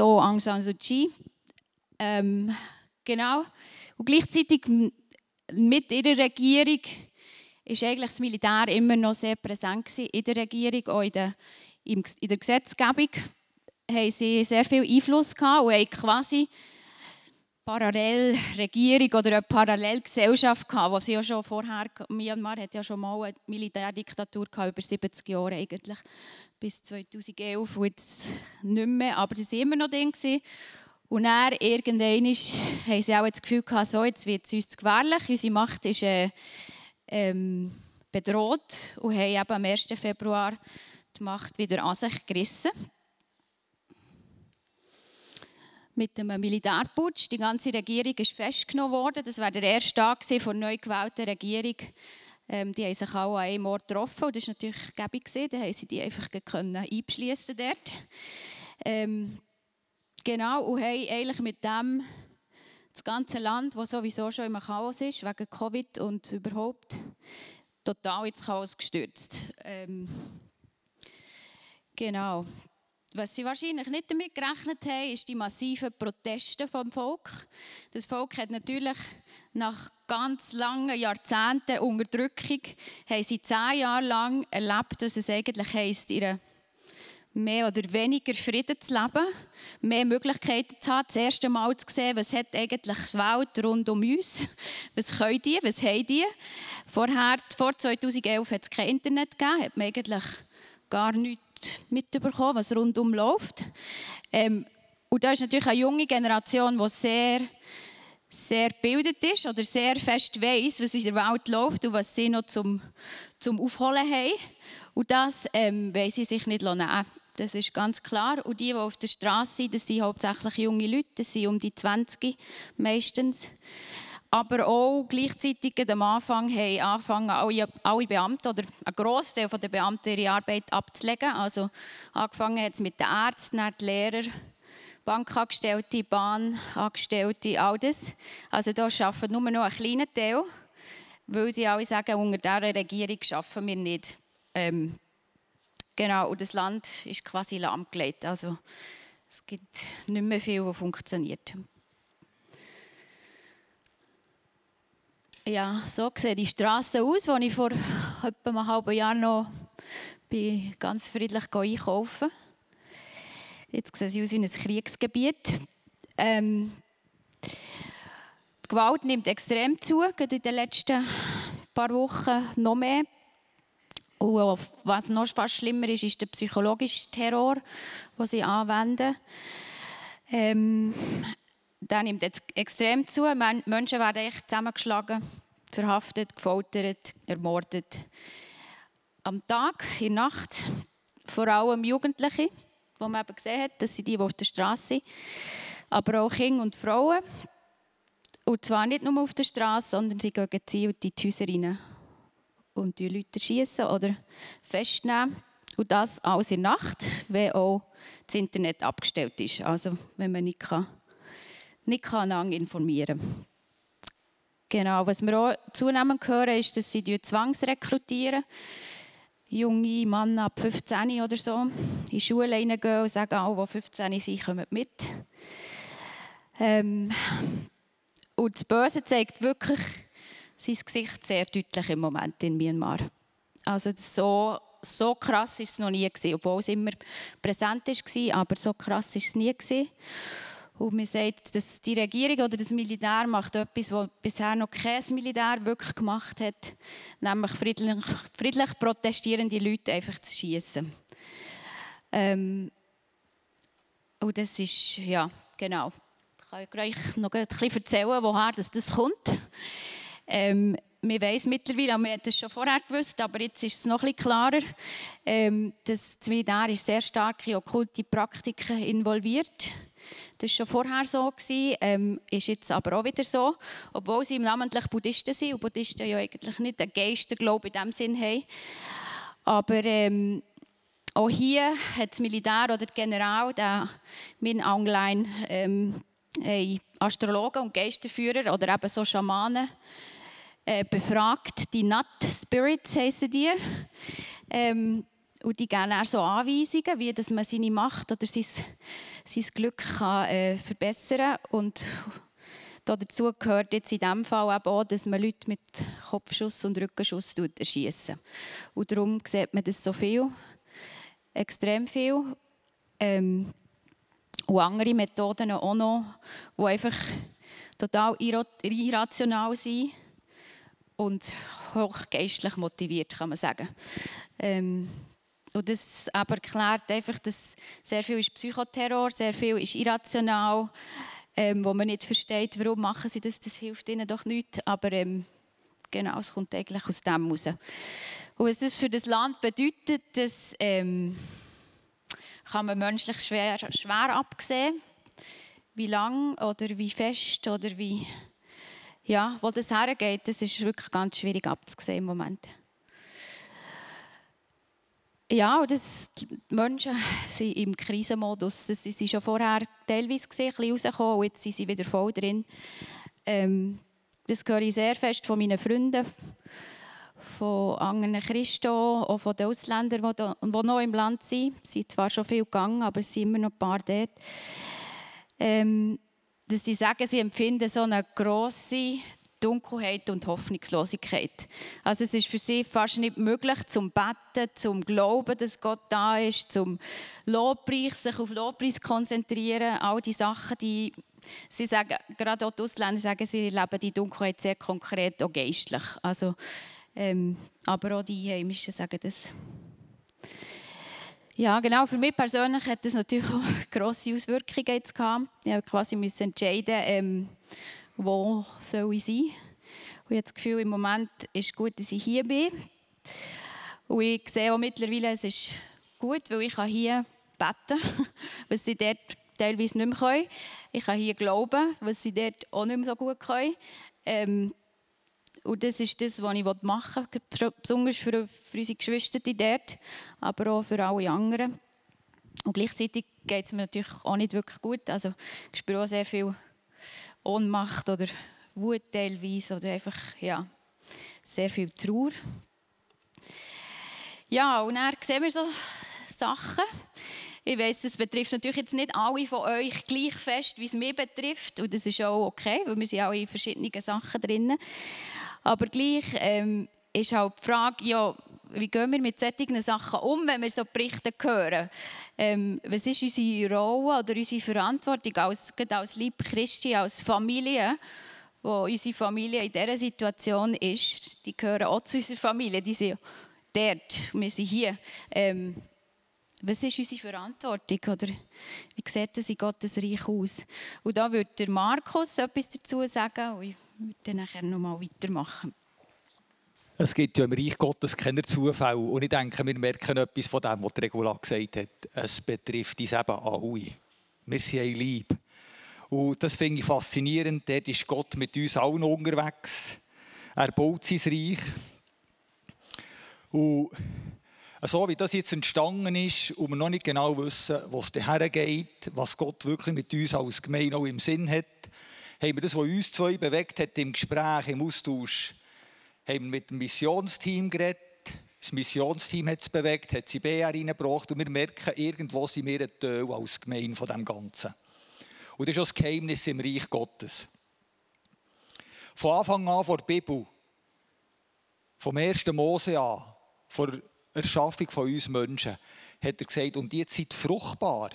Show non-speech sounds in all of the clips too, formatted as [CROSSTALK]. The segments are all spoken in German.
hier Aung San Suu Kyi. Ähm, genau. Und gleichzeitig mit ihrer Regierung ist eigentlich das Militär immer noch sehr präsent in der Regierung, auch in der, in der Gesetzgebung haben sie sehr viel Einfluss gehabt und haben quasi parallel Regierung oder eine Parallelgesellschaft gehabt, sie ja schon vorher, Myanmar hat ja schon mal eine Militärdiktatur gehabt, über 70 Jahre eigentlich, bis 2011 und jetzt nicht mehr, aber sie waren immer noch drin. Und dann, irgendwann, haben sie auch das Gefühl gehabt, so, jetzt wird es uns gefährlich, unsere Macht ist äh, ähm, bedroht und haben eben am 1. Februar die Macht wieder an sich gerissen mit einem Militärputsch. Die ganze Regierung ist festgenommen worden. Das war der erste Tag der neu gewählten Regierung. Ähm, die haben sich alle an einem Ort getroffen und das war natürlich gäbig. Da haben sie die einfach einschließen dort. Ähm, genau, und haben eigentlich mit dem das ganze Land, das sowieso schon im Chaos ist, wegen Covid und überhaupt, total ins Chaos gestürzt. Ähm, genau. Was sie wahrscheinlich nicht damit gerechnet haben, ist die massiven Proteste vom Volk. Das Volk hat natürlich nach ganz langen Jahrzehnten Unterdrückung, haben sie zehn Jahre lang erlebt, was es eigentlich heisst, ihre mehr oder weniger Frieden zu leben, mehr Möglichkeiten zu haben, das erste Mal zu sehen, was hat eigentlich die Welt rund um uns, was können die, was haben die. Vorher, vor 2011 hat es kein Internet gegeben, hat man eigentlich gar nichts mitbekommen, was rundum läuft. Ähm, und da ist natürlich eine junge Generation, die sehr, sehr gebildet ist oder sehr fest weiß, was in der Welt läuft und was sie noch zum, zum Aufholen haben. Und das ähm, wollen sie sich nicht nehmen. Das ist ganz klar. Und die, die auf der Straße sind, das sind hauptsächlich junge Leute, das sind um die 20 meistens aber auch gleichzeitig am Anfang haben angefangen, alle, alle Beamten oder ein Großteil der Beamten ihre Arbeit abzulegen. Also angefangen hat es mit den Ärzten, dann die Lehrer, Bankangestellte, Bahnangestellte, all das. Also da arbeiten nur noch ein kleiner Teil, weil sie alle sagen, unter dieser Regierung arbeiten wir nicht. Ähm, genau, und das Land ist quasi lahmgelegt. Also es gibt nicht mehr viel, was funktioniert. Ja, so sehen die Straßen aus, wo ich vor etwa einem halben Jahr noch bin ganz friedlich einkaufen Jetzt sehen sie aus wie ein Kriegsgebiet. Ähm, die Gewalt nimmt extrem zu, gerade in den letzten paar Wochen noch mehr. Und was noch fast schlimmer ist, ist der psychologische Terror, den sie anwenden. Ähm, der nimmt jetzt extrem zu. Menschen werden echt zusammengeschlagen, verhaftet, gefoltert, ermordet. Am Tag, in der Nacht, vor allem Jugendliche, wo man eben gesehen hat, dass sie die, die auf der Straße sind, aber auch Kinder und Frauen. Und zwar nicht nur auf der Straße, sondern sie gehen gezielt in die Häuser rein und die Leute schießen oder festnehmen. Und das alles in der Nacht, wenn auch das Internet abgestellt ist. Also wenn man nicht kann nicht kann informieren Genau, was wir auch zunehmend hören, ist, dass sie zwangsrekrutieren. Junge Männer ab 15 oder so in die Schule reingehen und sagen, alle, die 15 sind, kommen mit. Ähm, und das Böse zeigt wirklich sein Gesicht sehr deutlich im Moment in Myanmar. Also so, so krass war es noch nie obwohl es immer präsent war, aber so krass war es nie gewesen. Und man sagt, dass die Regierung oder das Militär macht etwas, was bisher noch kein Militär wirklich gemacht hat, nämlich friedlich, friedlich protestierende Leute einfach zu schießen. Ähm, und das ist, ja, genau. Ich kann euch noch ein bisschen erzählen, woher das, das kommt. Ähm, man weiß mittlerweile, man hat es schon vorher gewusst, aber jetzt ist es noch bisschen klarer, ähm, dass das Militär sehr stark in okkulte Praktiken involviert ist das war schon vorher so, ähm, ist jetzt aber auch wieder so. Obwohl sie namentlich Buddhisten sind und Buddhisten ja eigentlich nicht einen Geisterglaube in diesem Sinn haben. Aber ähm, auch hier hat das Militär oder der General, der Aung Hlaing, ähm, Astrologen und Geisterführer oder eben so Schamanen äh, befragt. Die Nut Spirits heißen die. Ähm, und die geben auch so Anweisungen, wie dass man seine Macht oder sein, sein Glück kann, äh, verbessern kann. Und dazu gehört jetzt in diesem Fall auch, dass man Leute mit Kopfschuss und Rückenschuss erschießen. Und darum sieht man das so viel, extrem viel. Ähm, und andere Methoden auch noch, die einfach total irrational sind und hochgeistlich motiviert, kann man sagen. Ähm, und das aber erklärt einfach, dass sehr viel ist Psychoterror, sehr viel ist irrational, ähm, wo man nicht versteht, warum machen sie das, das hilft ihnen doch nicht. Aber ähm, genau, es kommt eigentlich aus dem raus. Und was das für das Land bedeutet, das ähm, kann man menschlich schwer, schwer absehen. Wie lang oder wie fest oder wie, ja, wo das hergeht, das ist wirklich ganz schwierig abzusehen im Moment. Ja, das, die Menschen sind im Krisenmodus. Das, sie schon vorher teilweise gesehen, ein bisschen jetzt sind sie wieder voll drin. Ähm, das höre ich sehr fest von meinen Freunden, von anderen Christen, auch von den Ausländern, die, die noch im Land sind. Es sind zwar schon viel gegangen, aber es sind immer noch ein paar dort. Ähm, dass sie sagen, sie empfinden so eine grosse Dunkelheit und Hoffnungslosigkeit. Also es ist für sie fast nicht möglich, zum Beten, zum Glauben, dass Gott da ist, zum Lobpreis, sich auf Lobpreis konzentrieren, all die Sachen, die sie sagen, gerade auch die Ausländer sagen, sie erleben die Dunkelheit sehr konkret, auch geistlich. Also, ähm, aber auch die Heimischen sagen das. Ja, genau. Für mich persönlich hat das natürlich auch [LAUGHS] grosse Auswirkungen jetzt gehabt. Ich musste quasi entscheiden, ähm, wo soll ich sein? Und ich habe das Gefühl, im Moment ist es gut, dass ich hier bin. Und ich sehe auch mittlerweile, es ist gut, weil ich hier beten kann, [LAUGHS] was sie dort teilweise nicht mehr können. Ich kann hier glauben, was sie dort auch nicht mehr so gut können. Ähm, und das ist das, was ich machen will, besonders für, für unsere Geschwister dort, aber auch für alle anderen. Und gleichzeitig geht es mir natürlich auch nicht wirklich gut. Also ich spüre auch sehr viel Ohnmacht oder Wut teilweise oder einfach ja, sehr viel Trauer. Ja, und dann sehen wir so Sachen. Ich weiß, das betrifft natürlich jetzt nicht alle von euch gleich fest, wie es mich betrifft. Und das ist auch okay, weil wir sind auch in verschiedenen Sachen drin. Aber gleich ähm, ist halt die Frage, ja, wie gehen wir mit solchen Sachen um, wenn wir so Berichte hören? Ähm, was ist unsere Rolle oder unsere Verantwortung als, als Lieb Christi, als Familie, wo unsere Familie in dieser Situation ist? Die gehören auch zu unserer Familie, die sind dort, wir sind hier. Ähm, was ist unsere Verantwortung oder wie sieht das in Gottes Reich aus? Und da würde der Markus etwas dazu sagen und ich würde dann nachher nochmal weitermachen. Es gibt ja im Reich Gottes keine Zufälle. Und ich denke, wir merken etwas von dem, was Regula gesagt hat. Es betrifft uns eben alle. Wir sind ein Lieb. Und das finde ich faszinierend. Dort ist Gott mit uns allen unterwegs. Er baut sein Reich. Und so wie das jetzt entstanden ist und wir noch nicht genau wissen, wo es hergeht, was Gott wirklich mit uns als Gemeinde auch im Sinn hat, haben wir das, was uns zwei bewegt hat, im Gespräch, im Austausch, haben mit dem Missionsteam geredet. Das Missionsteam hat es bewegt, hat sie BR reingebracht und wir merken, irgendwo sind wir ein Teil als Gemeinde von dem Ganzen. Und das ist auch das Geheimnis im Reich Gottes. Von Anfang an vor der Bibel, vom ersten Mose an, vor der Erschaffung von uns Menschen, hat er gesagt, und jetzt seid fruchtbar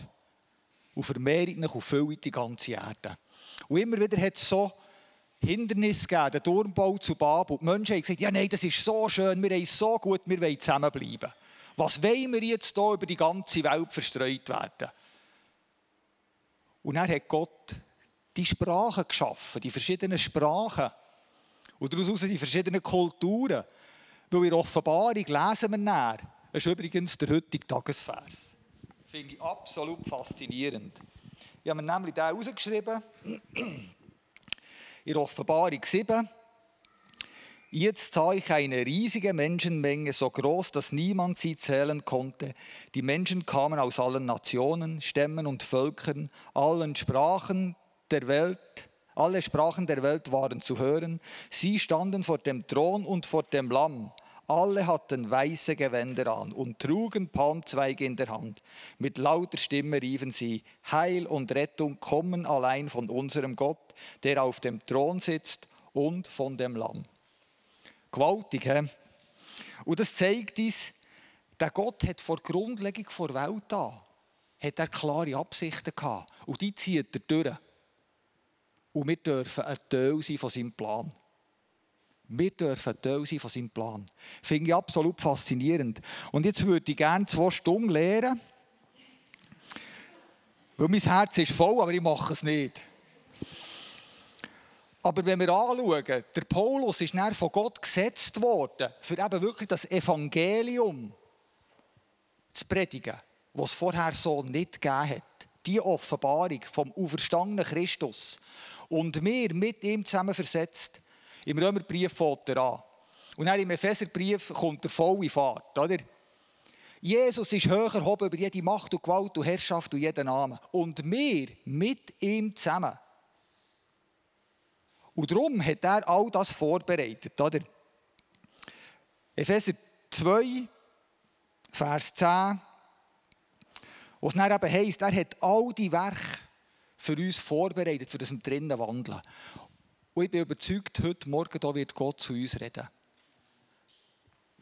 und vermehrt euch und füllt die ganze Erde. Und immer wieder hat es so Hindernis gegeben, den Turmbau zu Babel. Die Menschen haben gesagt, ja nein, das ist so schön, wir haben es so gut, wir wollen zusammenbleiben. Was wollen wir jetzt hier über die ganze Welt verstreut werden? Und dann hat Gott die Sprachen geschaffen, die verschiedenen Sprachen. Und daraus die verschiedenen Kulturen. Weil in der Offenbarung lesen wir näher. Das ist übrigens der heutige Tagesvers. Finde ich absolut faszinierend. Ich habe mir nämlich den herausgeschrieben. In Offenbarung 7. Jetzt sah ich eine riesige Menschenmenge, so groß, dass niemand sie zählen konnte. Die Menschen kamen aus allen Nationen, Stämmen und Völkern, allen Sprachen der Welt. Alle Sprachen der Welt waren zu hören. Sie standen vor dem Thron und vor dem Lamm. Alle hatten weiße Gewänder an und trugen Palmzweige in der Hand. Mit lauter Stimme riefen sie, Heil und Rettung kommen allein von unserem Gott, der auf dem Thron sitzt und von dem Lamm. Gewaltig, hä? Und das zeigt uns, der Gott hat vor Grundlegung der Welt an, hat er klare Absichten gehabt. Und die zieht er durch. Und wir dürfen ein Teil sein von seinem Plan. Wir dürfen Teil sein von seinem Plan. Finde ich absolut faszinierend. Und jetzt würde ich gerne zwei Stunden lehren. Weil mein Herz ist voll, aber ich mache es nicht. Aber wenn wir anschauen, der Paulus ist dann von Gott gesetzt worden, für eben wirklich das Evangelium zu predigen, was es vorher so nicht gegeben hat. Die Offenbarung vom auferstandenen Christus. Und wir mit ihm zusammen versetzt. Im Römerbrief fängt er an. Und dann im Epheserbrief kommt der volle Fahrt. Oder? Jesus ist höher erhoben über jede Macht und Gewalt und Herrschaft und jeden Namen. Und wir mit ihm zusammen und darum hat er all das vorbereitet. Oder? Epheser 2, Vers 10, wo es dann eben heisst, er hat all die Werke für uns vorbereitet, für das wir drinnen wandeln. Und ich bin überzeugt, heute Morgen da wird Gott zu uns reden.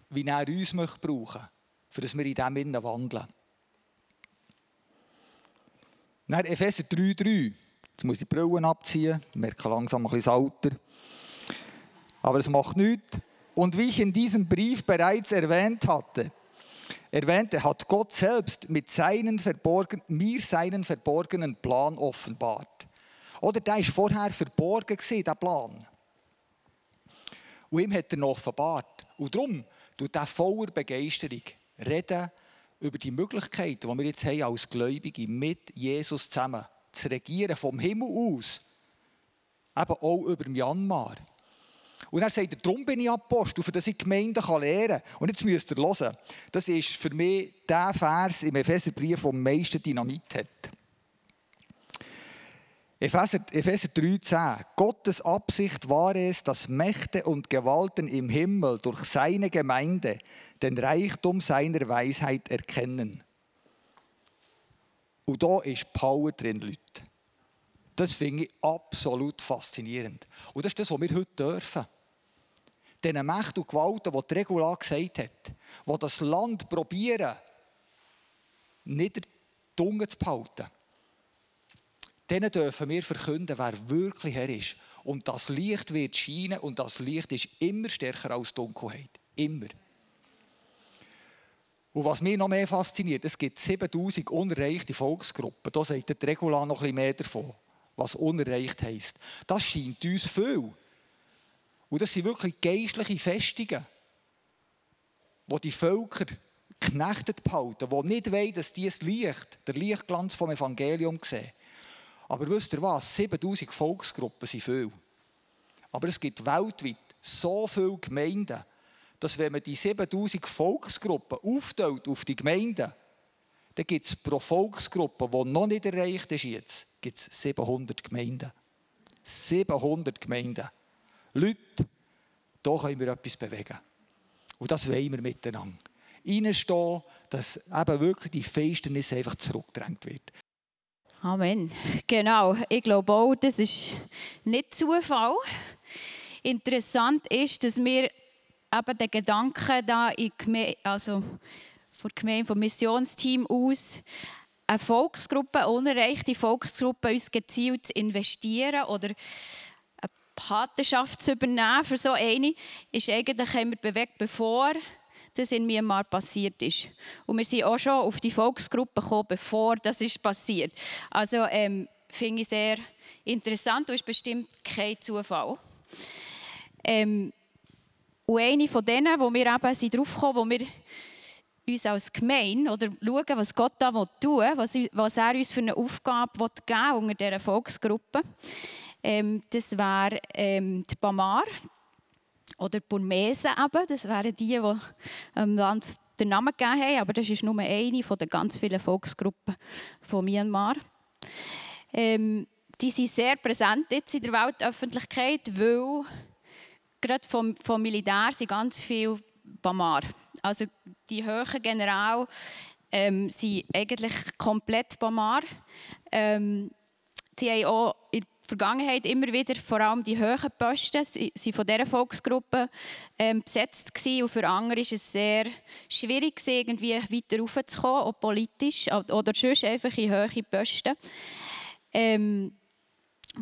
Wie er uns möchte brauchen, für das wir in dem innen wandeln. Dann Epheser 3,3. Jetzt muss ich die Brille abziehen, ich merke langsam ein bisschen das Alter. Aber es macht nichts. Und wie ich in diesem Brief bereits erwähnt hatte, erwähnte, hat Gott selbst mit seinen verborgen, mir seinen verborgenen Plan offenbart. Oder der war vorher verborgen, der Plan. Und ihm hat er ihn offenbart. Und darum tut er voller Begeisterung reden über die Möglichkeiten, die wir jetzt haben als Gläubige mit Jesus zusammen zu regieren, vom Himmel aus. Eben auch über Myanmar. Und er sagt, darum bin ich Apostel, für das ich Gemeinden lehren kann. Und jetzt müsst ihr hören. Das ist für mich der Vers im Epheserbrief, der am meisten Dynamit hat. Epheser, Epheser 3,10. Gottes Absicht war es, dass Mächte und Gewalten im Himmel durch seine Gemeinde den Reichtum seiner Weisheit erkennen. Und da ist Power drin, Leute. Das finde ich absolut faszinierend. Und das ist das, was wir heute dürfen. Diesen Mächten und Gewalten, die die Regula gesagt hat, die das Land probieren, nicht Dunge zu behalten. Denen dürfen wir verkünden, wer wirklich Herr ist. Und das Licht wird scheinen und das Licht ist immer stärker als Dunkelheit. Immer. Und was mich noch mehr fasziniert, es gibt 7000 unerreichte Volksgruppen. Da sagt der Regula noch bisschen mehr davon, was unerreicht heisst. Das scheint uns viel. Und das sind wirklich geistliche Festungen, wo die Völker geknechtet behalten, die nicht wollen, dass dieses Licht, der Lichtglanz vom Evangelium sehen. Aber wisst ihr was? 7000 Volksgruppen sind viel. Aber es gibt weltweit so viele Gemeinden, dass wenn man die 7000 Volksgruppen aufteilt auf die Gemeinden, dann gibt es pro Volksgruppe, die noch nicht erreicht ist jetzt, gibt es 700 Gemeinden. 700 Gemeinden. Leute, da können wir etwas bewegen. Und das wollen wir miteinander. Reinstehen, dass eben wirklich die Finsternis einfach zurückgedrängt wird. Amen. Genau. Ich glaube auch, das ist nicht Zufall. Interessant ist, dass wir eben den Gedanken da also von der Gemeinde, vom Missionsteam aus, eine Volksgruppe, unerreichte Volksgruppe, uns gezielt zu investieren oder eine Patenschaft zu übernehmen für so eine, ist eigentlich wir bewegt, bevor das in Myanmar passiert ist. Und wir sind auch schon auf die Volksgruppe gekommen, bevor das ist passiert. Also ähm, finde ich sehr interessant und ist bestimmt kein Zufall. Ähm, und eine von denen, wo wir eben sind drauf kommen, wo wir uns als Gemeinde oder schauen, was Gott da tun will, was, was er uns für eine Aufgabe will geben unter dieser Volksgruppe. Ähm, das wäre ähm, die Bamar oder Burmese eben. Das wären die, die dem ähm, Land den Namen gegeben haben, aber das ist nur eine von den ganz vielen Volksgruppen von Myanmar. Ähm, die sind sehr präsent jetzt in der Weltöffentlichkeit, weil gerade vom, vom Militär sind ganz viele Bamar. Also die höheren General ähm, sind eigentlich komplett Bamar. Ähm, sie haben auch in Vergangenheit immer wieder vor allem die höheren Posten sie von dieser Volksgruppe ähm, besetzt gewesen. und für andere ist es sehr schwierig irgendwie weiter raufzukommen, auch politisch oder sonst einfach in höhere Posten. Ähm,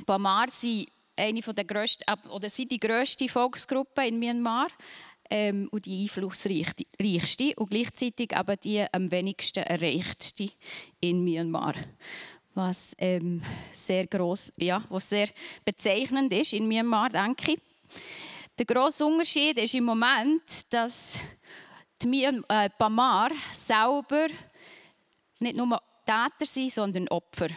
Bamar sind eine der grössten, oder sind die grösste Volksgruppe in Myanmar ähm, und die einflussreichste und gleichzeitig aber die am wenigsten erreichtste in Myanmar. Was ähm, sehr groß, ja, was sehr bezeichnend ist in Myanmar, denke ich. Der grosse Unterschied ist im Moment, dass die Myanmar, äh, selber nicht nur Täter sind, sondern Opfer.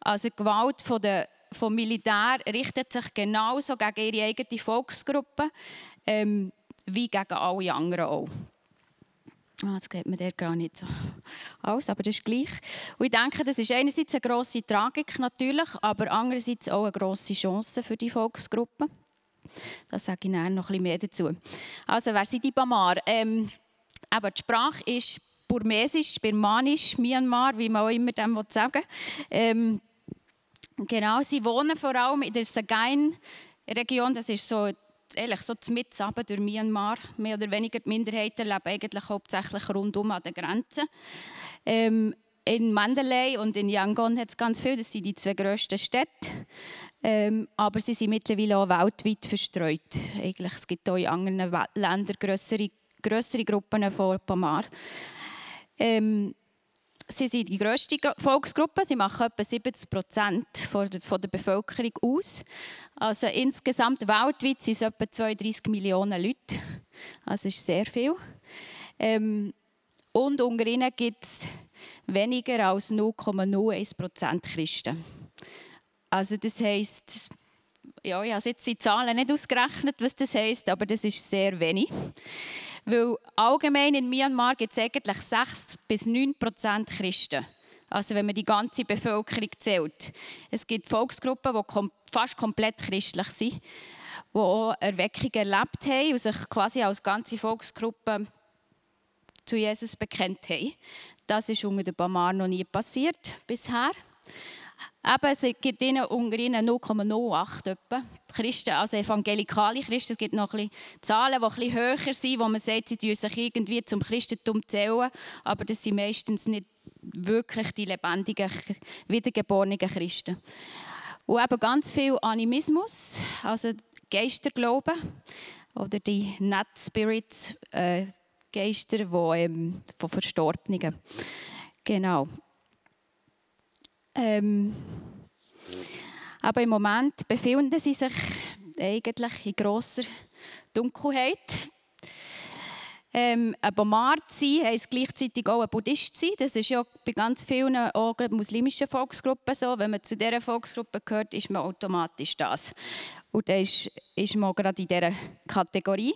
Also die Gewalt von der vom Militär richtet sich genauso gegen ihre eigene Volksgruppe ähm, wie gegen alle anderen auch. Ah, jetzt geht mir der gar nicht so [LAUGHS] aus, aber das ist gleich. Und ich denke, das ist einerseits eine grosse Tragik natürlich, aber andererseits auch eine grosse Chance für die Volksgruppe. Da sage ich nachher noch ein bisschen mehr dazu. Also, wer sind die Bamar? Ähm, aber die Sprache ist Burmesisch, Birmanisch, Myanmar, wie man auch immer dem sagen will. Ähm, genau, sie wohnen vor allem in der Sagain-Region, das ist so ehrlich, so mit durch Myanmar, mehr oder weniger die Minderheiten leben eigentlich hauptsächlich rundum an den Grenzen. Ähm, in Mandalay und in Yangon hat es ganz viel, das sind die zwei grössten Städte. Ähm, aber sie sind mittlerweile auch weltweit verstreut. Eigentlich, es gibt auch in anderen Ländern größere, größere Gruppen von Pamar. Ähm, Sie sind die grösste Volksgruppe. Sie machen etwa 70 Prozent der Bevölkerung aus. Also insgesamt weltweit sind es etwa 32 Millionen Leute. Also ist sehr viel. Ähm, und unter ihnen gibt es weniger als 0,01 Prozent Christen. Also das heisst, ja, ich habe jetzt die Zahlen nicht ausgerechnet, was das heisst, aber das ist sehr wenig. Weil allgemein in Myanmar gibt es eigentlich 6 bis 9 Prozent Christen. Also wenn man die ganze Bevölkerung zählt. Es gibt Volksgruppen, die kom fast komplett christlich sind, die auch Erweckung erlebt haben und sich quasi als ganze Volksgruppe zu Jesus bekennt haben. Das ist unter den Bamar noch nie passiert bisher. Eben, es gibt unter ihnen 0,08 etwa. Christen, also evangelikale Christen, es gibt noch ein bisschen Zahlen, die ein bisschen höher sind, wo man sagt, sie sich irgendwie zum Christentum zählen, aber das sind meistens nicht wirklich die lebendigen, wiedergeborenen Christen. Und eben ganz viel Animismus, also Geisterglauben oder die Net Spirits, äh, Geister die, ähm, von Verstorbenen. Genau. Ähm, aber im Moment befinden sie sich eigentlich in grosser Dunkelheit. Ähm, ein Bomar zu sein, heisst gleichzeitig auch ein Buddhist zu sein. Das ist ja bei ganz vielen auch muslimischen Volksgruppen so. Wenn man zu dieser Volksgruppe gehört, ist man automatisch das. Und dann ist, ist man gerade in dieser Kategorie.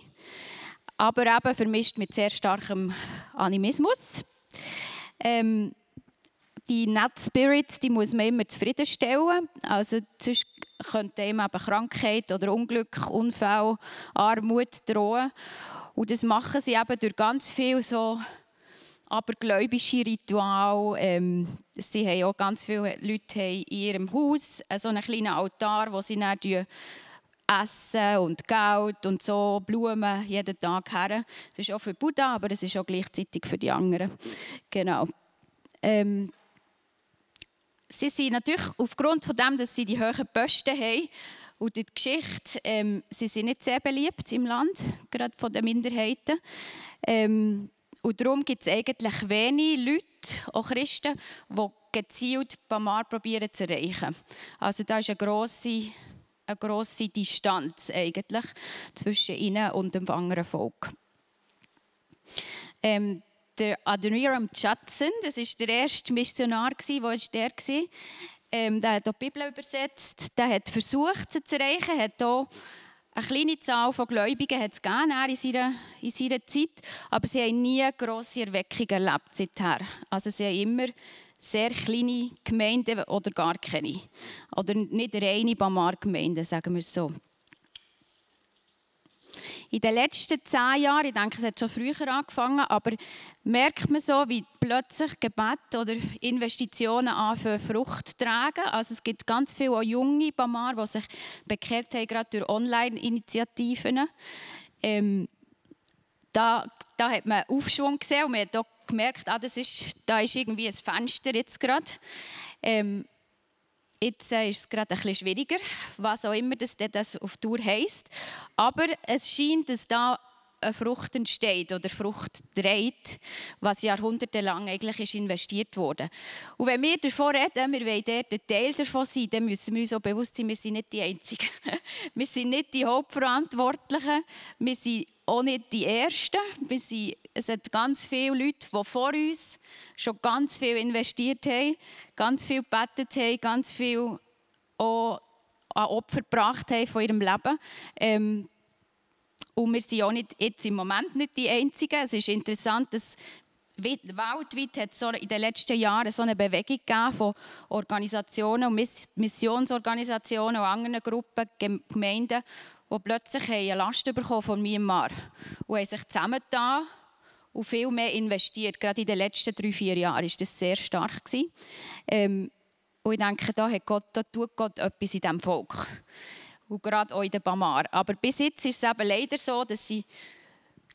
Aber eben vermischt mit sehr starkem Animismus. Ähm, die Net Spirits, die muss man immer zufriedenstellen. Also sonst könnte eben Krankheit oder Unglück, Unfall, Armut drohen. Und das machen sie eben durch ganz viel so abergläubische Ritual. Ähm, sie haben auch ganz viele Leute in ihrem Haus so einen kleinen Altar, wo sie dann Essen und Geld und so, Blumen jeden Tag her. Das ist auch für Buddha, aber es ist auch gleichzeitig für die anderen. Genau. Ähm, sie sind natürlich aufgrund von dem, dass sie die hohen Posten haben und die Geschichte, ähm, sie sind nicht sehr beliebt im Land, gerade von den Minderheiten. Ähm, und darum gibt es eigentlich wenige Leute, auch Christen, die gezielt Bamar probieren zu erreichen. Also da ist eine grosse, eine grosse Distanz eigentlich zwischen ihnen und dem anderen Volk. Ähm, der Adoniram Judson, das ist der erste Missionar, der war der ähm, der hat die Bibel übersetzt, der hat versucht, sie zu erreichen, hat auch eine kleine Zahl von Gläubigen hat es in seiner, in seiner Zeit, aber sie haben nie grosse Erweckung erlebt seither. Also sie haben immer sehr kleine Gemeinden oder gar keine. Oder nicht reine Bamar-Gemeinden, sagen wir so. In den letzten zehn Jahren, ich denke, es hat schon früher angefangen, aber merkt man so, wie plötzlich Gebet oder Investitionen anfangen Frucht tragen. Also es gibt ganz viele auch junge Bamar, die sich bekehrt haben, gerade durch Online-Initiativen. Ähm, da, da hat man Aufschwung gesehen und man hat auch gemerkt, ah, das ist, da ist irgendwie ein Fenster jetzt gerade. Ähm, Jetzt äh, ist es gerade ein bisschen schwieriger, was auch immer das, das auf Tour heisst. Aber es scheint, dass da eine Frucht entsteht oder Frucht trägt, was jahrhundertelang eigentlich ist investiert wurde. Und wenn wir davon reden, wir wollen ein Teil davon sein, dann müssen wir uns auch bewusst sein, wir sind nicht die Einzigen. [LAUGHS] wir sind nicht die Hauptverantwortlichen, wir sind auch nicht die Ersten. Wir sind, es hat ganz viele Leute, die vor uns schon ganz viel investiert haben, ganz viel gebetet haben, ganz viel auch an Opfer gebracht haben von ihrem Leben. Ähm, und wir sind auch nicht, jetzt im Moment nicht die Einzigen. Es ist interessant, dass weltweit hat es in den letzten Jahren so eine Bewegung von Organisationen und Missionsorganisationen und anderen Gruppen, Gemeinden, die plötzlich eine Last bekommen von Myanmar und haben sich zusammengetan und viel mehr investiert. Gerade in den letzten drei, vier Jahren war das sehr stark. Ähm, und ich denke, da, hat Gott, da tut Gott etwas in diesem Volk. Und gerade auch in den Bamar. Aber bis jetzt ist es eben leider so, dass sie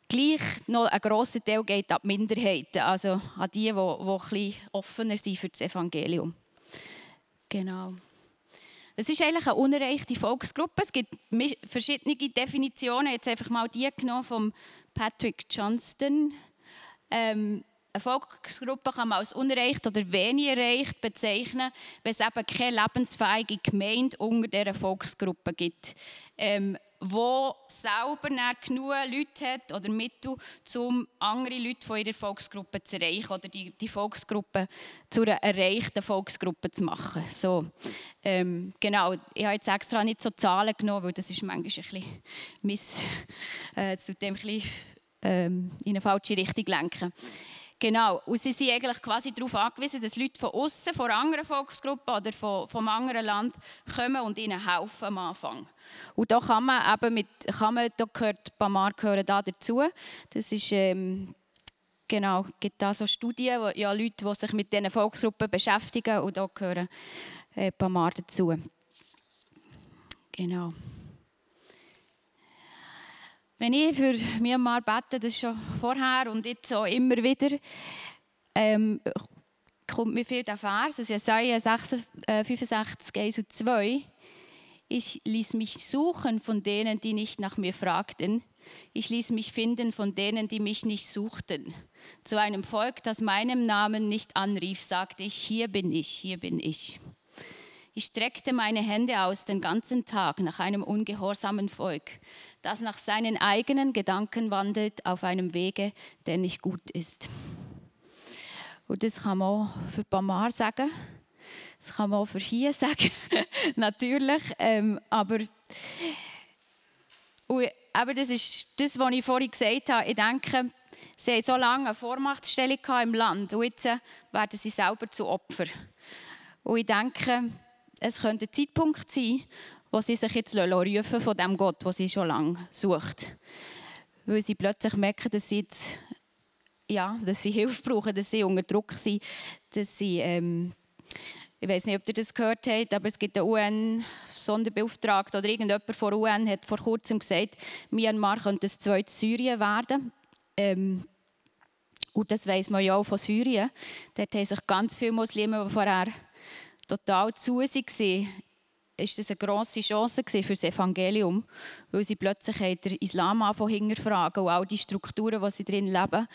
gleich noch ein grosser Teil geht an die Minderheiten, also an die, die, die ein offener sind für das Evangelium. Genau. Es ist eigentlich eine unerreichte Volksgruppe. Es gibt verschiedene Definitionen. Jetzt einfach mal die genommen von Patrick Johnston. Ähm, eine Volksgruppe kann man als unerreicht oder wenig erreicht bezeichnen, wenn es eben keine lebensfähige Gemeinde unter dieser Volksgruppe gibt. Ähm, wo selber genug Leute hat oder Mittel, um andere Leute von ihrer Volksgruppe zu erreichen oder die, die Volksgruppe zu einer erreichten Volksgruppe zu machen. So, ähm, genau, ich habe jetzt extra nicht so Zahlen genommen, weil das ist manchmal ein bisschen miss, äh, zu dem ein bisschen, ähm, in eine falsche Richtung lenken. Genau, und sie sind eigentlich quasi darauf angewiesen, dass Leute von außen, von anderen Volksgruppen oder von, vom anderen Land kommen und ihnen helfen am Anfang. Und da kann man eben mit, kann man, da gehört Bamar gehören da dazu. Das ist, ähm, genau, gibt da so Studien, wo, ja, Leute, die sich mit diesen Volksgruppen beschäftigen und da gehören äh, Bamar dazu. Genau. Wenn ich für Myanmar bete, das schon vorher und jetzt auch immer wieder, ähm, kommt mir viel der Vers aus Jesaja 65, 1 und 2. Ich ließ mich suchen von denen, die nicht nach mir fragten. Ich ließ mich finden von denen, die mich nicht suchten. Zu einem Volk, das meinem Namen nicht anrief, sagte ich, hier bin ich, hier bin ich. Ich streckte meine Hände aus den ganzen Tag nach einem ungehorsamen Volk, das nach seinen eigenen Gedanken wandelt auf einem Wege, der nicht gut ist. Und das kann man auch für Bamar sagen. Das kann man auch für hier [LAUGHS] sagen, natürlich. Ähm, aber, und, aber das ist das, was ich vorhin gesagt habe. Ich denke, sie haben so lange eine Vormachtstellung im Land und jetzt werden sie selber zu Opfer. Und ich denke, es könnte ein Zeitpunkt sein, wo sie sich jetzt rufen von dem Gott, den sie schon lange sucht. Weil sie plötzlich merken, dass sie, jetzt, ja, dass sie [LAUGHS] Hilfe brauchen, dass sie unter Druck sind, dass sie... Ähm, ich weiß nicht, ob ihr das gehört habt, aber es gibt einen UN-Sonderbeauftragten oder irgendjemand von UN hat vor kurzem gesagt, Myanmar könnte das zweite Syrien werden. Ähm, und das weiß man ja auch von Syrien. Dort haben sich ganz viele Muslime, die vorher total zu waren, ist das eine grosse Chance für das Evangelium, weil sie plötzlich den Islam anfangen hinterfragen und all die Strukturen, die sie drin leben,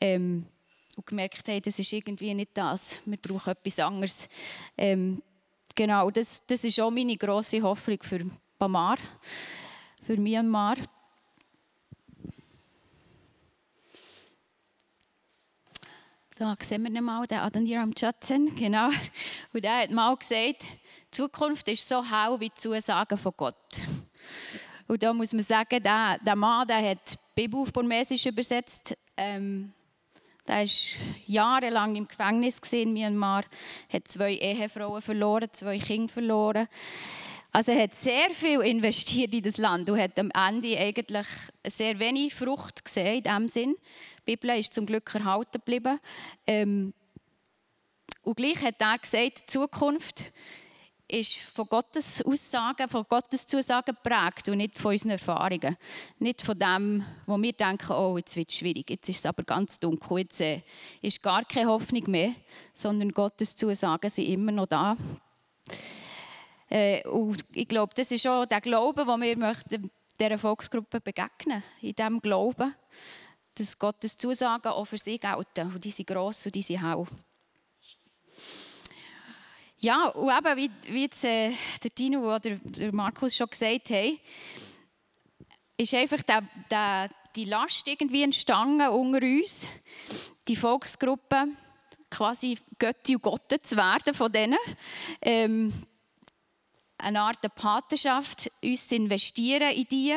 ähm, und gemerkt haben, das ist irgendwie nicht das, wir brauchen etwas anderes. Ähm, genau, das, das ist auch meine grosse Hoffnung für Bamar, für Myanmar. Da sehen wir mal den Adoniram Chatsen, genau. Und er hat mal gesagt, die Zukunft ist so hell wie die Zusagen von Gott. Und da muss man sagen, der, der Mann der hat die Bibel auf Burmesisch übersetzt. Ähm, der war jahrelang im Gefängnis in Myanmar, hat zwei Ehefrauen verloren, zwei Kinder verloren. Also er hat sehr viel investiert in das Land und hat am Ende eigentlich sehr wenig Frucht gesehen in diesem Sinn. Die Bibel ist zum Glück erhalten geblieben. Ähm, und gleich hat er gesagt, die Zukunft ist von Gottes Aussagen, von Gottes Zusagen geprägt und nicht von unseren Erfahrungen. Nicht von dem, wo wir denken, oh, jetzt wird es schwierig, jetzt ist es aber ganz dunkel, jetzt äh, ist gar keine Hoffnung mehr, sondern Gottes Zusagen sind immer noch da. Äh, und ich glaube, das ist auch der Glaube, den wir möchten dieser Volksgruppe begegnen. In diesem Glauben, dass Gottes Zusagen auch für sie gelten. Und die sind gross und die sind hell. Ja, und eben, wie, wie jetzt, äh, der Tino oder der Markus schon gesagt haben, ist einfach der, der, die Last irgendwie entstanden unter uns, die Volksgruppe quasi Götti und Gott zu werden von denen. Ähm, eine Art Patenschaft, uns zu investieren in die,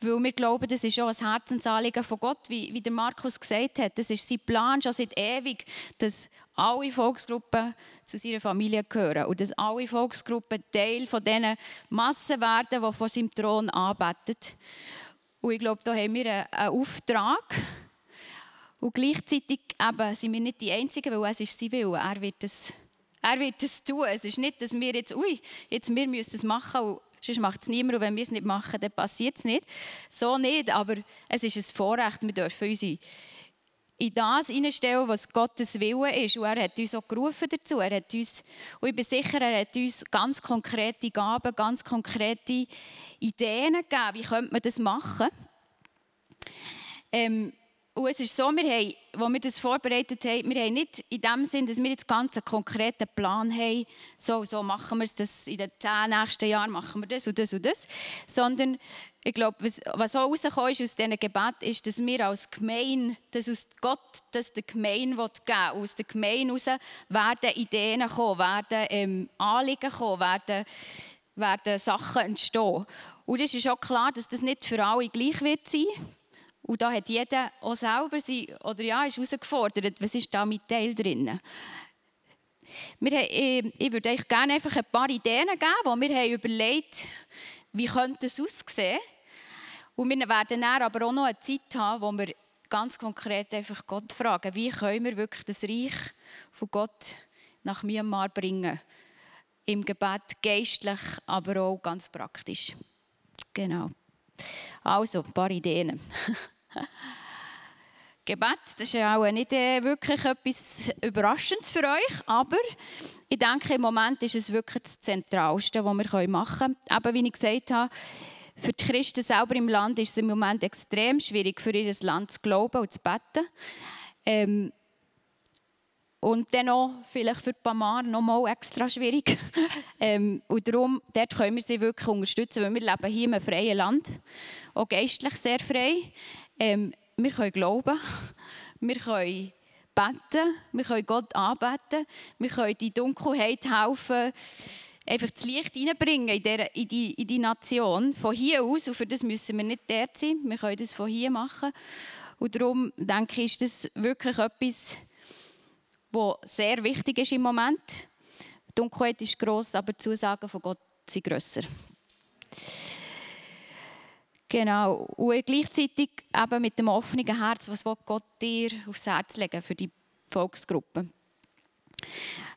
weil wir glauben, das ist auch ein Herzensanliegen von Gott, wie, wie der Markus gesagt hat. Das ist sein Plan schon seit ewig, dass alle Volksgruppen zu seiner Familie gehören und dass alle Volksgruppen Teil von diesen Massen werden, die vor seinem Thron anbeten. Und ich glaube, da haben wir einen Auftrag. Und gleichzeitig eben, sind wir nicht die Einzigen, weil es ist sein Wille. Er wird es er wird es tun. Es ist nicht, dass wir jetzt, ui, jetzt wir müssen es machen sonst macht es niemand und wenn wir es nicht machen, dann passiert es nicht. So nicht, aber es ist ein Vorrecht, wir dürfen uns in das hineinstellen, was Gottes Wille ist. Und er hat uns auch gerufen dazu. Er hat uns, und ich bin sicher, er hat uns ganz konkrete Gaben, ganz konkrete Ideen gegeben, wie könnte man das machen. Ähm, und es ist so, wir haben, als wir das vorbereitet haben, wir haben nicht in dem Sinn, dass wir jetzt ganz einen konkreten Plan haben, so so machen wir es, das in den zehn nächsten Jahren machen wir das und das und das, sondern ich glaube, was, was auch rausgekommen ist aus diesem Gebet, ist, dass wir als Gemeinde, dass aus Gott das der Gemeinde geben will. Aus der Gemeinde heraus werden Ideen kommen, werden ähm, Anliegen kommen, werden, werden Sachen entstehen. Und es ist auch klar, dass das nicht für alle gleich wird sein und da hat jeder auch selber sie, oder ja, ist herausgefordert, was ist da mit Teil drin. Wir haben, ähm, ich würde euch gerne einfach ein paar Ideen geben, die wir haben überlegt wie könnte es aussehen. Und wir werden dann aber auch noch eine Zeit haben, wo wir ganz konkret einfach Gott fragen, wie können wir wirklich das Reich von Gott nach Myanmar bringen. Im Gebet geistlich, aber auch ganz praktisch. Genau. Also, ein paar Ideen. [LAUGHS] [LAUGHS] Gebet, das ist ja auch nicht äh, wirklich etwas Überraschendes für euch, aber ich denke, im Moment ist es wirklich das Zentralste, was wir machen können. Eben, wie ich gesagt habe, für die Christen selber im Land ist es im Moment extrem schwierig, für ihr Land zu glauben und zu beten. Ähm, und dann auch vielleicht für Pamar noch mal extra schwierig. [LAUGHS] ähm, und darum, dort können wir sie wirklich unterstützen, weil wir leben hier einem freien Land, auch geistlich sehr frei. Ähm, wir können glauben, [LAUGHS] wir können beten, wir können Gott anbeten, wir können die Dunkelheit helfen, einfach das Licht hineinbringen in, der, in, die, in die Nation. Von hier aus, und für das müssen wir nicht dort sein, wir können das von hier machen. Und darum denke ich, ist das wirklich etwas, was sehr wichtig ist im Moment. Die Dunkelheit ist gross, aber die Zusagen von Gott sind grösser. Genau. Und gleichzeitig eben mit dem offenen Herz, was will Gott dir aufs Herz legen für die Volksgruppe.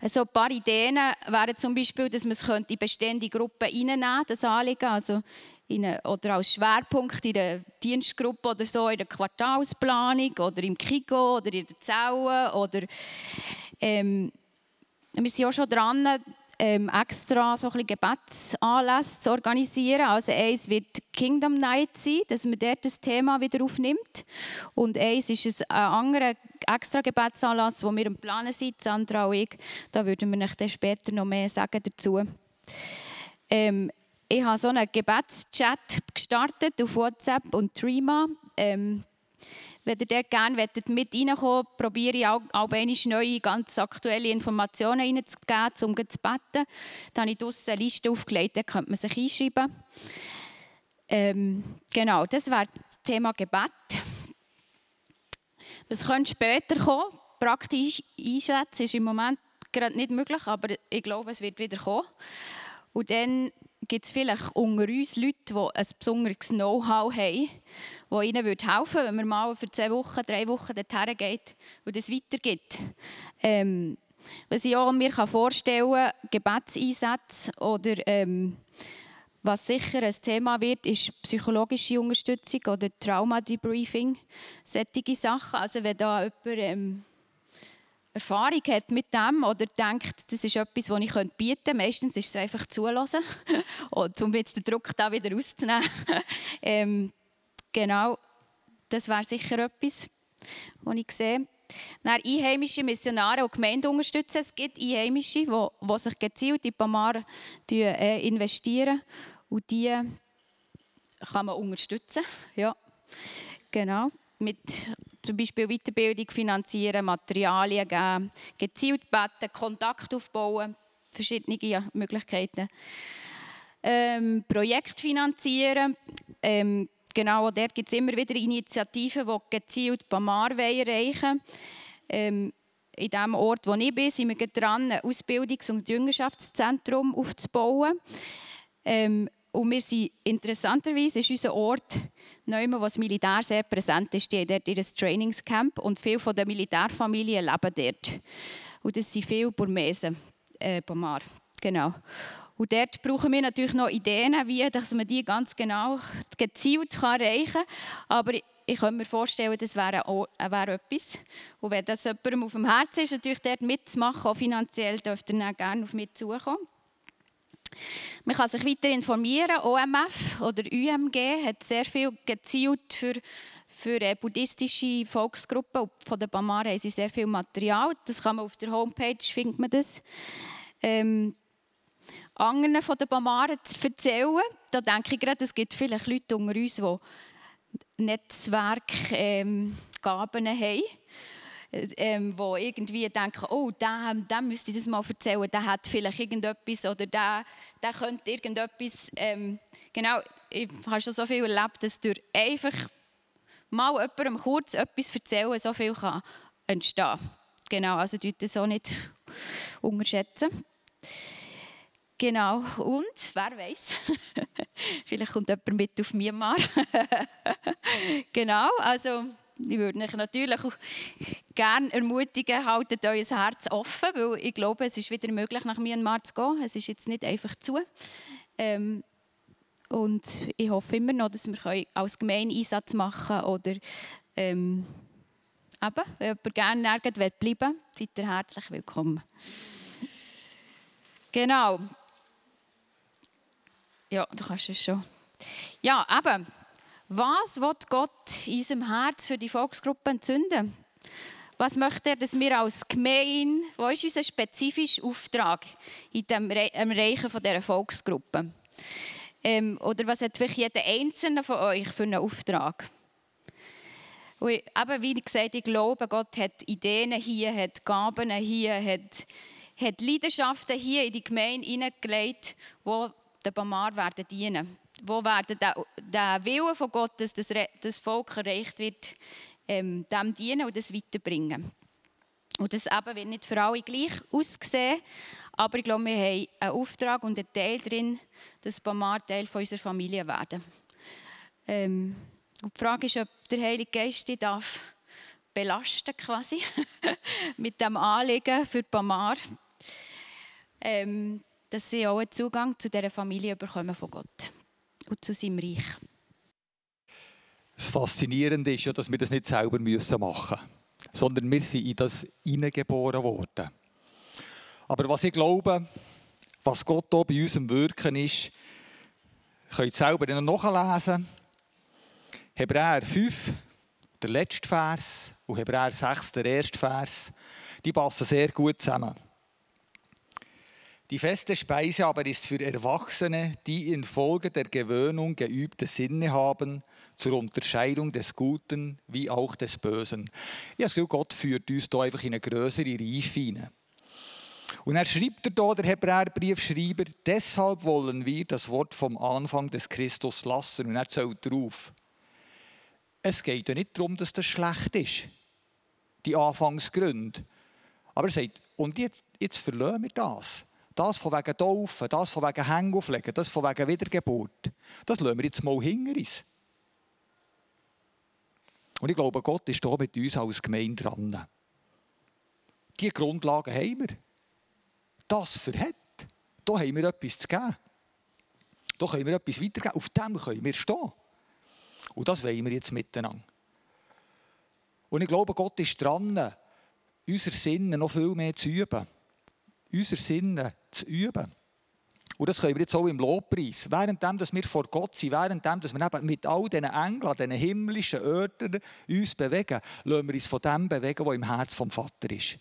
Also ein paar Ideen wären zum Beispiel, dass man es in bestehende Gruppen reinnehmen das Anliegen, also eine, oder als Schwerpunkt in der Dienstgruppe oder so, in der Quartalsplanung oder im Kigo oder in der Zelle oder ähm, wir sind auch schon dran, ähm, extra so ein Gebetsanlässe zu organisieren. Also eins wird Kingdom Night sein, dass man dort das Thema wieder aufnimmt. Und eins ist ein anderer extra Gebetsanlass, wo wir im Planen sind, Sandra und ich. Da würden wir euch später noch mehr sagen dazu. Ähm, ich habe so einen Gebetschat gestartet auf WhatsApp und Trima. Ähm, wenn ihr dort gerne mit reinkommen probiere ich auch neue, ganz aktuelle Informationen reinzugeben, um zu beten. Dann habe ich draussen eine Liste aufgelegt, da könnte man sich einschreiben. Ähm, genau, das wäre das Thema Gebet. Was könnte später kommen? Praktisch einsetzen ist im Moment gerade nicht möglich, aber ich glaube, es wird wieder kommen. Und dann gibt es vielleicht unter uns Leute, die ein besonderes Know-how haben, das ihnen helfen würde, wenn man mal für zwei Wochen, drei Wochen dorthin geht und das weitergibt. Ähm, was ich auch mir vorstellen kann, Gebetseinsätze oder ähm, was sicher ein Thema wird, ist psychologische Unterstützung oder Trauma-Debriefing, solche Sachen. Also wenn da jemand ähm, Erfahrung hat mit dem oder denkt, das ist etwas, das ich bieten könnte, meistens ist es einfach zulassen, [LAUGHS] um jetzt den Druck da wieder rauszunehmen. [LAUGHS] ähm, genau, das wäre sicher etwas, was ich sehe. Dann einheimische Missionare und Gemeinden unterstützen. Es gibt Einheimische, die, die sich gezielt in Pamar äh, investieren und die kann man unterstützen. Ja, genau. Mit zum Beispiel Weiterbildung finanzieren, Materialien geben, gezielt beten, Kontakt aufbauen, verschiedene Möglichkeiten. Ähm, Projekt finanzieren, ähm, genau, dort gibt es immer wieder Initiativen, die gezielt Pamar erreichen ähm, In dem Ort, wo ich bin, sind wir dran, ein Ausbildungs- und Jüngerschaftszentrum aufzubauen. Ähm, und wir sind interessanterweise ist unser Ort, neu, wo das Militär sehr präsent ist. Die haben dort ihr Trainingscamp und viele von Militärfamilien leben dort. Und das sind viele Burmesen, äh, Bamar. Genau. Und dort brauchen wir natürlich noch Ideen, wie dass man die ganz genau gezielt erreichen kann. Aber ich kann mir vorstellen, das wäre, auch, äh, wäre etwas. Und wenn das jemandem auf dem Herzen ist, natürlich dort mitzumachen, auch finanziell, dürfte er gerne auf mich zukommen. Man kann sich weiter informieren. OMF oder UMG hat sehr viel gezielt für, für äh, buddhistische Volksgruppen. Von der Bamar haben sie sehr viel Material. Das kann man auf der Homepage findet man das. Ähm, anderen von den Bamaren zu erzählen. Da denke ich gerade, es gibt vielleicht Leute unter uns, die Netzwerkgaben ähm, haben. Ähm, wo irgendwie denken, oh, dem, dem müsste ich das mal erzählen, der hat vielleicht irgendetwas oder der, der könnte irgendetwas. Ähm, genau, ich habe schon so viel erlebt, dass durch einfach mal jemandem kurz etwas erzählen so viel kann entstehen. Genau, also das auch nicht [LAUGHS] unterschätzen. Genau, und wer weiß, [LAUGHS] vielleicht kommt jemand mit auf Myanmar. [LAUGHS] genau, also ich würde euch natürlich gerne ermutigen, haltet euer Herz offen, weil ich glaube, es ist wieder möglich, nach Myanmar zu gehen. Es ist jetzt nicht einfach zu. Ähm, und ich hoffe immer noch, dass wir als Gemeinde Einsatz machen können oder ähm, eben, wenn jemand gerne nirgends bleiben seid ihr herzlich willkommen. Genau. Ja, du kannst es schon. Ja, eben. Was wird Gott in unserem Herz für die Volksgruppe entzünden? Was möchte er, dass wir als Gemeinde, wo ist unser spezifischer Auftrag in dem Erreichen von dieser Volksgruppe? Ähm, oder was hat vielleicht jeder Einzelne von euch für einen Auftrag? Und eben, wie gesagt, ich glaube, Gott hat Ideen hier, hat Gaben hier, hat, hat Leidenschaften hier in die Gemeinde hineingelegt, die der Bamar werden dienen. Wo werden der, Wille von Gott, dass das, das Volk erreicht wird, ähm, dem dienen und das weiterbringen. Und das eben wird nicht für alle gleich aussehen, aber ich glaube, wir haben einen Auftrag und einen Teil darin, dass Bamar Teil von unserer Familie werden. Ähm, und die Frage ist, ob der Heilige Geist dich darf belasten quasi [LAUGHS] mit dem Anliegen für Bamar. Ähm, dass sie auch einen Zugang zu dieser Familie bekommen von Gott und zu seinem Reich. Das Faszinierende ist ja, dass wir das nicht selber machen müssen, sondern wir sind in das hineingeboren worden. Aber was ich glaube, was Gott hier bei uns im Wirken ist, könnt ihr selber noch nachlesen. Hebräer 5, der letzte Vers, und Hebräer 6, der erste Vers, die passen sehr gut zusammen. Die feste Speise aber ist für Erwachsene, die infolge der Gewöhnung geübte Sinne haben, zur Unterscheidung des Guten wie auch des Bösen. Ja, so Gott führt uns hier einfach in eine größere Reife hinein. Und er schreibt er hier, der Hebräerbriefschreiber, deshalb wollen wir das Wort vom Anfang des Christus lassen. Und er zählt darauf. Es geht ja nicht darum, dass das schlecht ist, die Anfangsgründe. Aber er sagt, und jetzt, jetzt verlassen wir das Das von wegen Taufen, das von wegen Hängen auflegen, das von wegen Wiedergeburt, das lassen wir jetzt mal hinter uns. Und ich glaube, Gott ist hier mit uns als Gemeinde dran. Diese Grundlagen haben wir. Das verhält. Da haben wir etwas zu geben. Da können wir etwas weitergeben. Auf dem können wir stehen. Und das wollen wir jetzt miteinander. Und ich glaube, Gott ist dran, unser Sinne noch viel mehr zu üben. Unser Sinne zu üben. Und das können wir jetzt auch im Lobpreis. Währenddem, dass wir vor Gott sind, währenddem, dass wir eben mit all diesen Engeln, diesen himmlischen Örtern uns bewegen, lassen wir uns von dem bewegen, was im Herz vom Vater ist.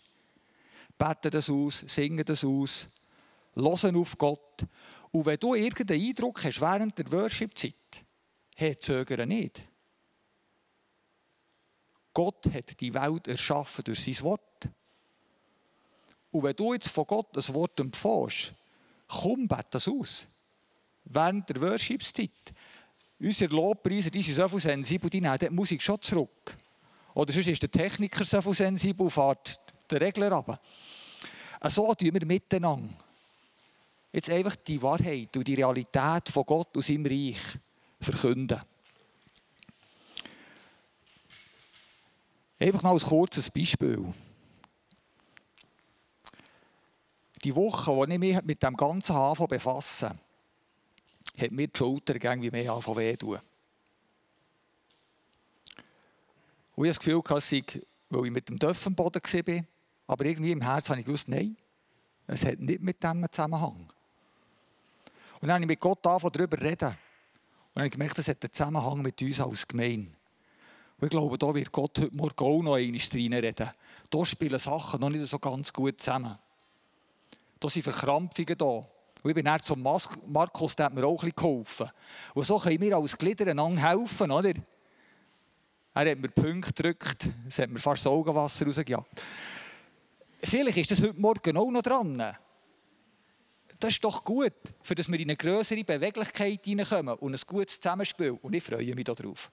Beten das aus, singen das aus, hören auf Gott. Und wenn du irgendeinen Eindruck hast während der Worship-Zeit, hey, zögere nicht. Gott hat die Welt erschaffen durch sein Wort. Und wenn du jetzt von Gott das Wort empfängst, komm, bet das aus. Während der Worship-Zeit. Unsere Lobpreise, die sind so viel sensibel, die nehmen die Musik schon zurück. Oder sonst ist der Techniker so viel sensibel und fährt den Regler runter. So tun wir miteinander. Jetzt einfach die Wahrheit und die Realität von Gott aus seinem Reich verkünden. Einfach mal ein kurzes Beispiel. Die Woche, als ich mich mit dem ganzen Hafen befasse, hat mir die Schulter irgendwie mehr angefangen weh tun. Und ich habe das Gefühl, weil ich mit dem Dörf war, aber irgendwie im Herzen habe ich gewusst, nein, es hat nicht mit dem Zusammenhang. Und dann habe ich mit Gott darüber zu reden. Und dann habe ich gemerkt, es hat einen Zusammenhang mit uns als Gemeinde. Und ich glaube, da wird Gott heute Morgen auch noch reinreden. Da spielen Sachen noch nicht so ganz gut zusammen. Da sind Verkrampfungen da. Und ich bin dann zum Markus, der hat mir auch ein bisschen geholfen. Und so können wir als Glieder einander helfen, oder? Er hat mir Punkte gedrückt, es hat mir fast das Augenwasser rausgejagt. Vielleicht ist das heute Morgen auch noch dran. Das ist doch gut, für dass wir in eine größere Beweglichkeit hineinkommen und ein gutes Zusammenspiel. Und ich freue mich darauf.